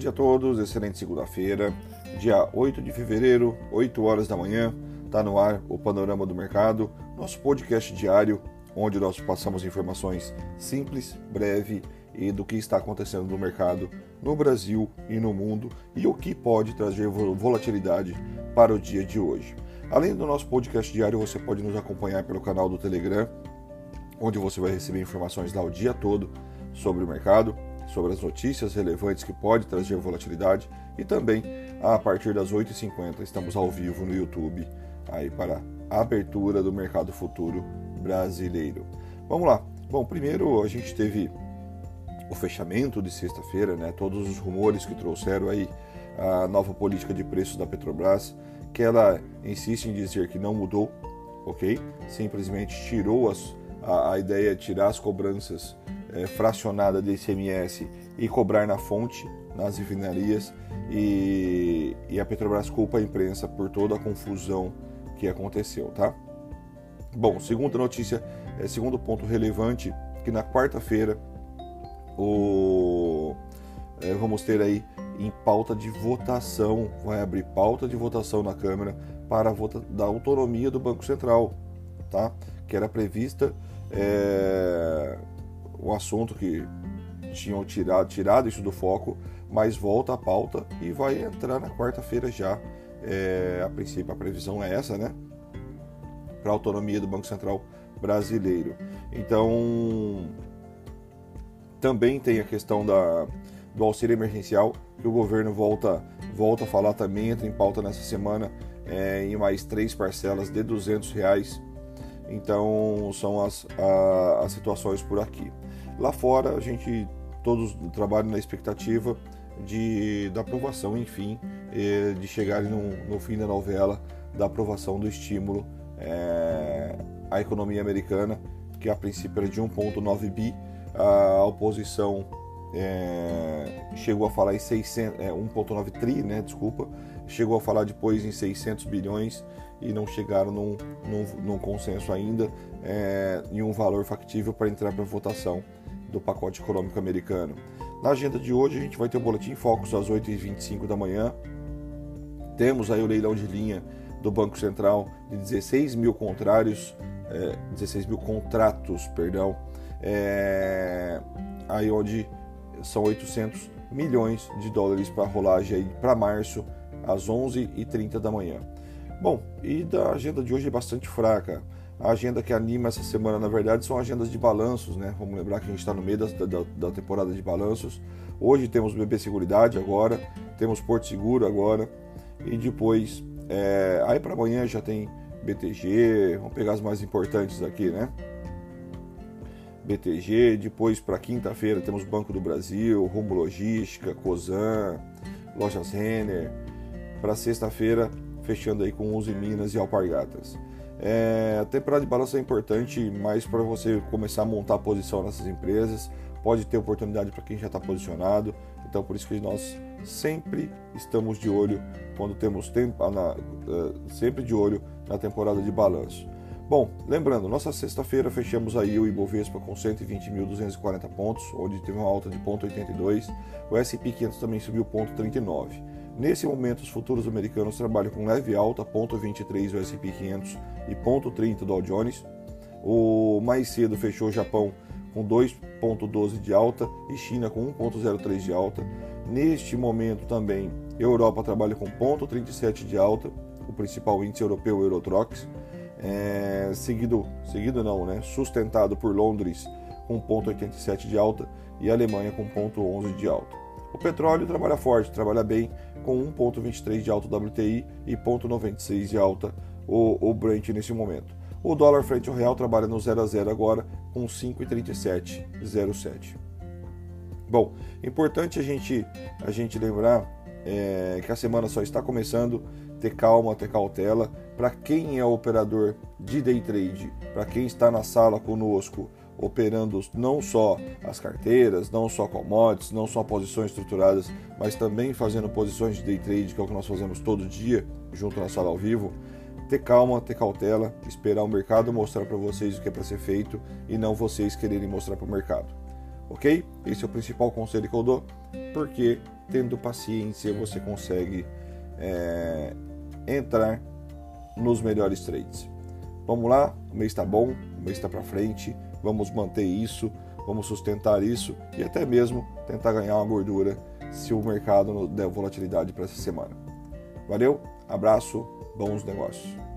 dia a todos, excelente segunda-feira, dia 8 de fevereiro, 8 horas da manhã. Está no ar o Panorama do Mercado, nosso podcast diário, onde nós passamos informações simples, breve e do que está acontecendo no mercado no Brasil e no mundo e o que pode trazer volatilidade para o dia de hoje. Além do nosso podcast diário, você pode nos acompanhar pelo canal do Telegram, onde você vai receber informações lá o dia todo sobre o mercado, sobre as notícias relevantes que pode trazer volatilidade e também a partir das 8h50 estamos ao vivo no YouTube aí para a abertura do mercado futuro brasileiro. Vamos lá. Bom, primeiro a gente teve o fechamento de sexta-feira, né? Todos os rumores que trouxeram aí a nova política de preços da Petrobras, que ela insiste em dizer que não mudou, ok? Simplesmente tirou as, a, a ideia de tirar as cobranças é, fracionada de ICMS e cobrar na fonte, nas refinarias, e, e a Petrobras culpa a imprensa por toda a confusão que aconteceu, tá? Bom, segunda notícia, é, segundo ponto relevante, que na quarta-feira o é, vamos ter aí em pauta de votação, vai abrir pauta de votação na Câmara para a vota da autonomia do Banco Central, tá? Que era prevista é, um assunto que tinham tirado, tirado isso do foco, mas volta à pauta e vai entrar na quarta-feira já. É, a princípio, a previsão é essa, né? Para a autonomia do Banco Central brasileiro. Então, também tem a questão da, do auxílio emergencial, que o governo volta, volta a falar também, entra em pauta nessa semana, é, em mais três parcelas de 200 reais. Então, são as, a, as situações por aqui. Lá fora, a gente todos trabalham na expectativa de, da aprovação, enfim, de chegarem no, no fim da novela da aprovação do estímulo é, à economia americana, que a princípio era de 1,9 bi, a oposição é, chegou a falar em 600, é, 1,9 tri, né, desculpa, chegou a falar depois em 600 bilhões e não chegaram num, num, num consenso ainda é, em um valor factível para entrar para votação do pacote econômico americano. Na agenda de hoje, a gente vai ter o Boletim Focus às 8h25 da manhã. Temos aí o leilão de linha do Banco Central de 16 mil contrários, é, 16 mil contratos, perdão, é, aí onde são 800 milhões de dólares para rolagem para março às 11h30 da manhã. Bom, e da agenda de hoje é bastante fraca. A agenda que anima essa semana, na verdade, são agendas de balanços, né? Vamos lembrar que a gente está no meio da, da, da, temporada de balanços. Hoje temos BB Seguridade agora, temos Porto Seguro agora, e depois, é, aí para amanhã já tem BTG, vamos pegar as mais importantes aqui, né? BTG, depois para quinta-feira temos Banco do Brasil, Rumo Logística, Cosan, Lojas Renner. Para sexta-feira, fechando aí com Uzi Minas e Alpargatas. É, a temporada de balanço é importante, mas para você começar a montar a posição nessas empresas, pode ter oportunidade para quem já está posicionado. Então, por isso que nós sempre estamos de olho quando temos tempo, na, uh, sempre de olho na temporada de balanço. Bom, lembrando, nossa sexta-feira fechamos aí o Ibovespa com 120.240 pontos, onde teve uma alta de 0,82. O S&P 500 também subiu 0,39. Nesse momento, os futuros americanos trabalham com leve alta, 0,23 o S&P 500 e 0,30 Dow Jones. O mais cedo fechou o Japão com 2,12 de alta e China com 1,03 de alta. Neste momento também, Europa trabalha com 0,37 de alta, o principal índice europeu, o Eurotrox, é, seguido, seguido não, né, sustentado por Londres com 0,87 de alta e Alemanha com 0,11 de alta. O petróleo trabalha forte, trabalha bem, com 1,23 de alta WTI e 0,96 de alta o, o Brent nesse momento. O dólar frente ao real trabalha no 0 a 0 agora com 5,3707. Bom, importante a gente, a gente lembrar é, que a semana só está começando, ter calma, ter cautela. Para quem é operador de day trade, para quem está na sala conosco, operando não só as carteiras, não só commodities, não só posições estruturadas, mas também fazendo posições de day trade, que é o que nós fazemos todo dia, junto na sala ao vivo. Ter calma, ter cautela, esperar o mercado mostrar para vocês o que é para ser feito e não vocês quererem mostrar para o mercado. Ok? Esse é o principal conselho que eu dou, porque tendo paciência, você consegue é, entrar nos melhores trades. Vamos lá, o mês está bom, o mês está para frente, vamos manter isso, vamos sustentar isso e até mesmo tentar ganhar uma gordura se o mercado der volatilidade para essa semana. Valeu, abraço, bons negócios.